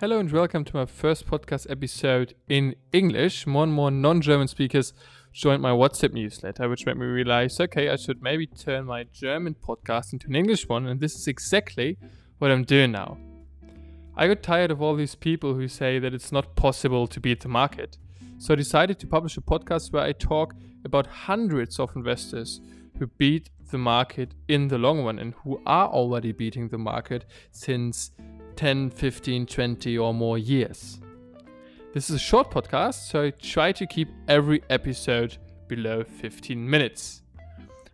Hello and welcome to my first podcast episode in English. More and more non German speakers joined my WhatsApp newsletter, which made me realize okay, I should maybe turn my German podcast into an English one, and this is exactly what I'm doing now. I got tired of all these people who say that it's not possible to beat the market, so I decided to publish a podcast where I talk about hundreds of investors who beat the market in the long run and who are already beating the market since 10, 15, 20 or more years. This is a short podcast, so I try to keep every episode below 15 minutes.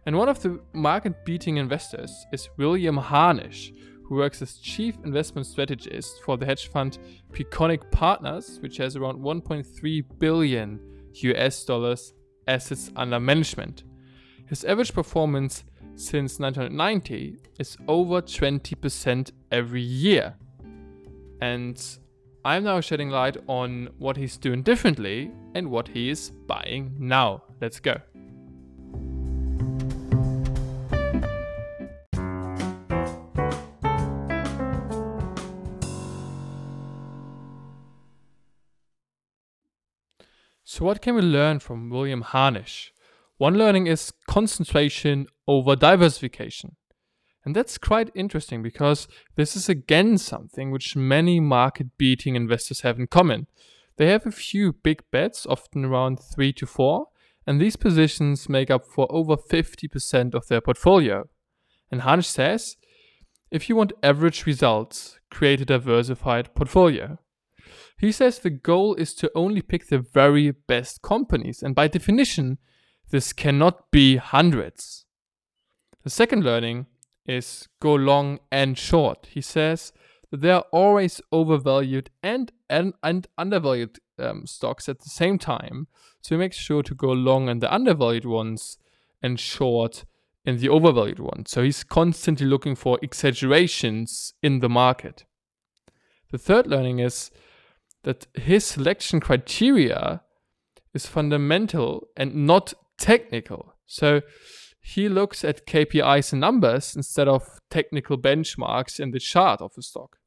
And one of the market beating investors is William Harnisch, who works as chief investment strategist for the hedge fund Peconic Partners, which has around 1.3 billion US dollars assets under management. His average performance since 1990 is over 20% every year. And I'm now shedding light on what he's doing differently and what he is buying now. Let's go. So, what can we learn from William Harnisch? One learning is concentration over diversification. And that's quite interesting because this is again something which many market beating investors have in common. They have a few big bets, often around three to four, and these positions make up for over 50% of their portfolio. And Harnisch says if you want average results, create a diversified portfolio. He says the goal is to only pick the very best companies, and by definition, this cannot be hundreds. The second learning is go long and short. He says that there are always overvalued and and, and undervalued um, stocks at the same time. So he makes sure to go long in the undervalued ones and short in the overvalued ones. So he's constantly looking for exaggerations in the market. The third learning is that his selection criteria is fundamental and not technical. So he looks at KPIs and numbers instead of technical benchmarks in the chart of a stock.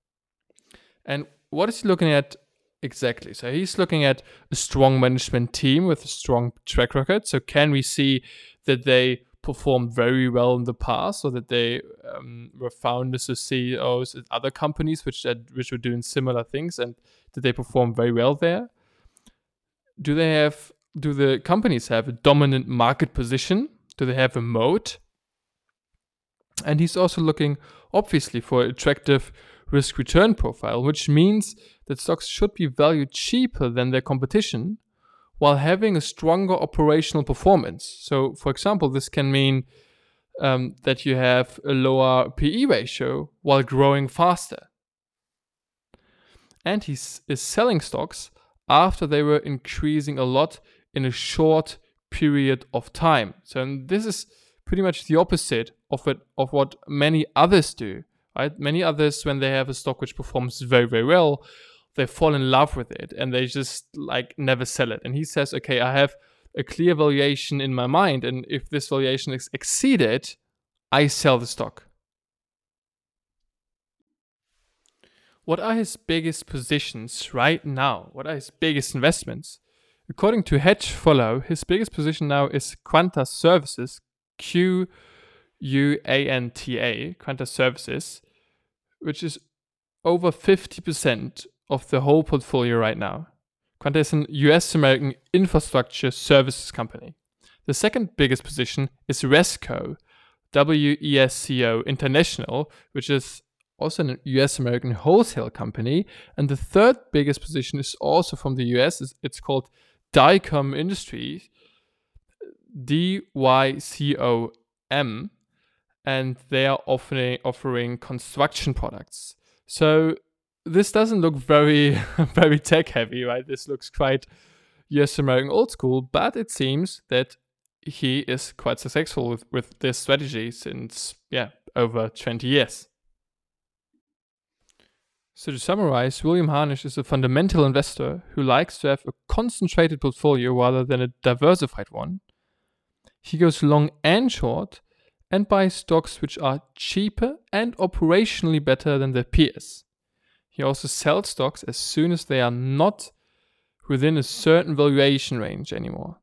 And what is he looking at exactly? So he's looking at a strong management team with a strong track record. So can we see that they performed very well in the past, or that they um, were founders or CEOs at other companies which had, which were doing similar things, and did they perform very well there? Do they have do the companies have a dominant market position do they have a moat? And he's also looking, obviously, for an attractive risk return profile, which means that stocks should be valued cheaper than their competition while having a stronger operational performance. So, for example, this can mean um, that you have a lower PE ratio while growing faster. And he is selling stocks after they were increasing a lot in a short period of time. So this is pretty much the opposite of it of what many others do. Right? Many others, when they have a stock which performs very, very well, they fall in love with it and they just like never sell it. And he says, okay, I have a clear valuation in my mind, and if this valuation is exceeded, I sell the stock. What are his biggest positions right now? What are his biggest investments? According to Hedgefollow, his biggest position now is Quanta Services, Q U A N T A, Quanta Services, which is over 50% of the whole portfolio right now. Quanta is an US American infrastructure services company. The second biggest position is Wesco, W E S C O International, which is also an US American wholesale company. And the third biggest position is also from the US. It's called Dycom Industries, D Y C O M, and they are offering offering construction products. So this doesn't look very very tech heavy, right? This looks quite US American old school, but it seems that he is quite successful with, with this strategy since yeah over 20 years. So to summarize, William Harnisch is a fundamental investor who likes to have a concentrated portfolio rather than a diversified one. He goes long and short and buys stocks which are cheaper and operationally better than their peers. He also sells stocks as soon as they are not within a certain valuation range anymore.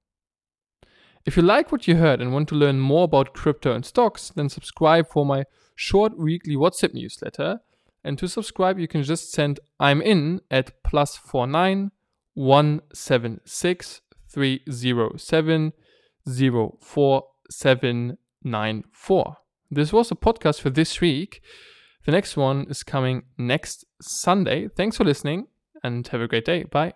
If you like what you heard and want to learn more about crypto and stocks, then subscribe for my short weekly WhatsApp newsletter. And to subscribe, you can just send I'm in at plus four nine one seven six three zero seven zero four seven nine four. This was a podcast for this week. The next one is coming next Sunday. Thanks for listening and have a great day. Bye.